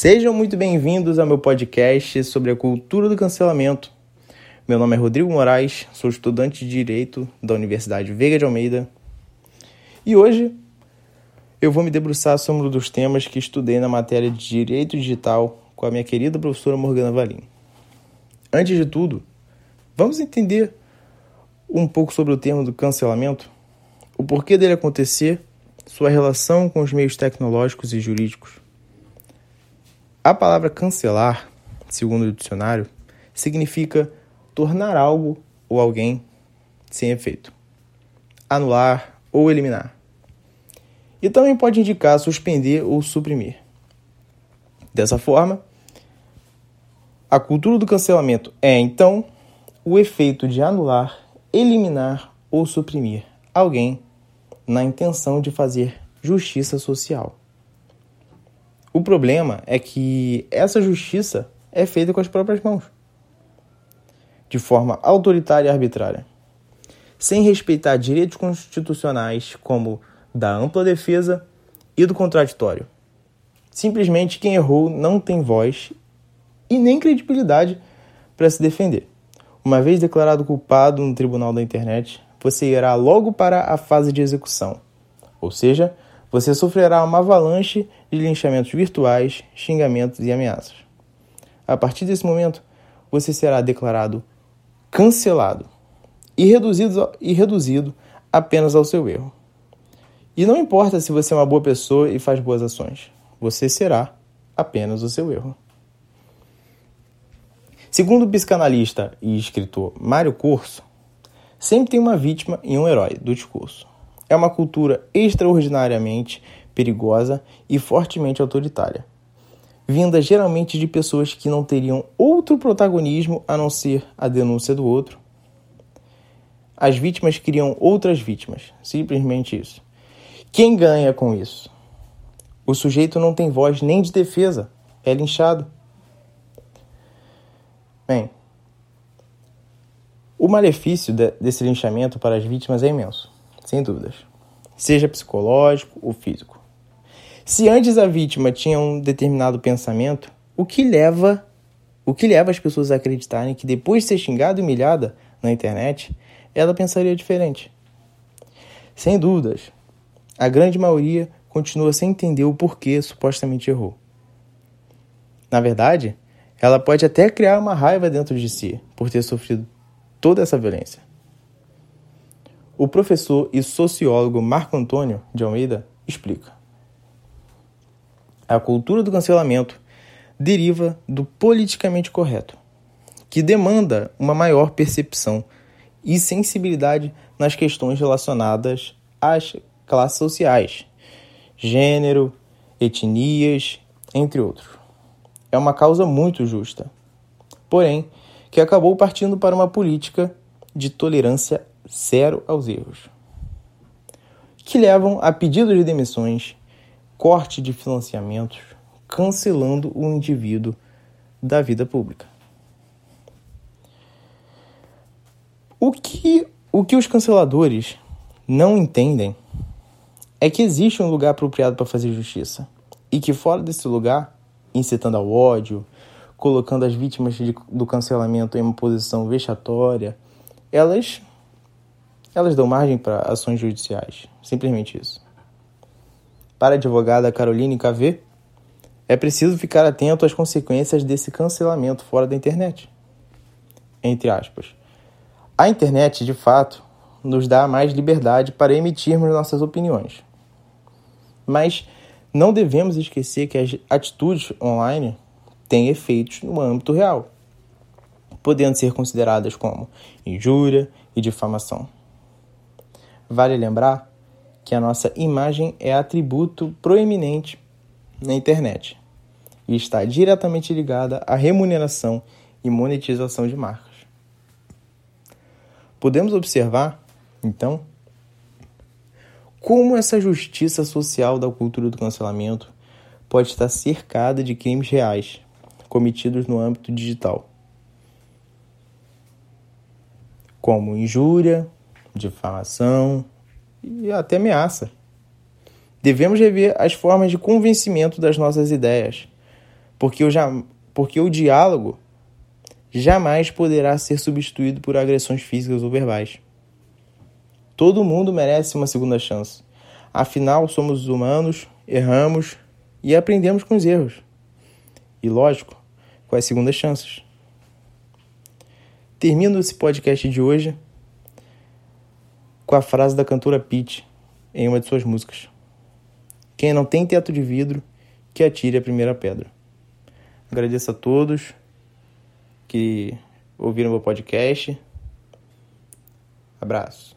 Sejam muito bem-vindos ao meu podcast sobre a cultura do cancelamento. Meu nome é Rodrigo Moraes, sou estudante de Direito da Universidade Veiga de Almeida e hoje eu vou me debruçar sobre um dos temas que estudei na matéria de Direito Digital com a minha querida professora Morgana Valim. Antes de tudo, vamos entender um pouco sobre o termo do cancelamento, o porquê dele acontecer, sua relação com os meios tecnológicos e jurídicos. A palavra cancelar, segundo o dicionário, significa tornar algo ou alguém sem efeito, anular ou eliminar. E também pode indicar suspender ou suprimir. Dessa forma, a cultura do cancelamento é, então, o efeito de anular, eliminar ou suprimir alguém na intenção de fazer justiça social. O problema é que essa justiça é feita com as próprias mãos, de forma autoritária e arbitrária, sem respeitar direitos constitucionais como da ampla defesa e do contraditório. Simplesmente quem errou não tem voz e nem credibilidade para se defender. Uma vez declarado culpado no tribunal da internet, você irá logo para a fase de execução, ou seja, você sofrerá uma avalanche de linchamentos virtuais, xingamentos e ameaças. A partir desse momento, você será declarado cancelado e reduzido, e reduzido apenas ao seu erro. E não importa se você é uma boa pessoa e faz boas ações, você será apenas o seu erro. Segundo o psicanalista e escritor Mário Corso, sempre tem uma vítima e um herói do discurso é uma cultura extraordinariamente perigosa e fortemente autoritária, vinda geralmente de pessoas que não teriam outro protagonismo a não ser a denúncia do outro. As vítimas criam outras vítimas, simplesmente isso. Quem ganha com isso? O sujeito não tem voz nem de defesa, é linchado. Bem, o malefício desse linchamento para as vítimas é imenso sem dúvidas, seja psicológico ou físico. Se antes a vítima tinha um determinado pensamento, o que leva o que leva as pessoas a acreditarem que depois de ser xingada e humilhada na internet, ela pensaria diferente. Sem dúvidas, a grande maioria continua sem entender o porquê supostamente errou. Na verdade, ela pode até criar uma raiva dentro de si por ter sofrido toda essa violência. O professor e sociólogo Marco Antônio de Almeida explica. A cultura do cancelamento deriva do politicamente correto, que demanda uma maior percepção e sensibilidade nas questões relacionadas às classes sociais, gênero, etnias, entre outros. É uma causa muito justa, porém, que acabou partindo para uma política de tolerância zero aos erros, que levam a pedido de demissões, corte de financiamentos, cancelando o indivíduo da vida pública. O que, o que os canceladores não entendem é que existe um lugar apropriado para fazer justiça e que fora desse lugar, incitando ao ódio, colocando as vítimas de, do cancelamento em uma posição vexatória, elas elas dão margem para ações judiciais. Simplesmente isso. Para a advogada Caroline KV, é preciso ficar atento às consequências desse cancelamento fora da internet. Entre aspas. A internet, de fato, nos dá mais liberdade para emitirmos nossas opiniões. Mas não devemos esquecer que as atitudes online têm efeitos no âmbito real, podendo ser consideradas como injúria e difamação. Vale lembrar que a nossa imagem é atributo proeminente na internet e está diretamente ligada à remuneração e monetização de marcas. Podemos observar, então, como essa justiça social da cultura do cancelamento pode estar cercada de crimes reais cometidos no âmbito digital, como injúria, difamação e até ameaça. Devemos rever as formas de convencimento das nossas ideias, Porque o, porque o diálogo jamais poderá ser substituído por agressões físicas ou verbais. Todo mundo merece uma segunda chance. Afinal, somos humanos, erramos e aprendemos com os erros. E lógico, com as segundas chances. Termino esse podcast de hoje com a frase da cantora Pete em uma de suas músicas. Quem não tem teto de vidro, que atire a primeira pedra. Agradeço a todos que ouviram meu podcast. Abraço.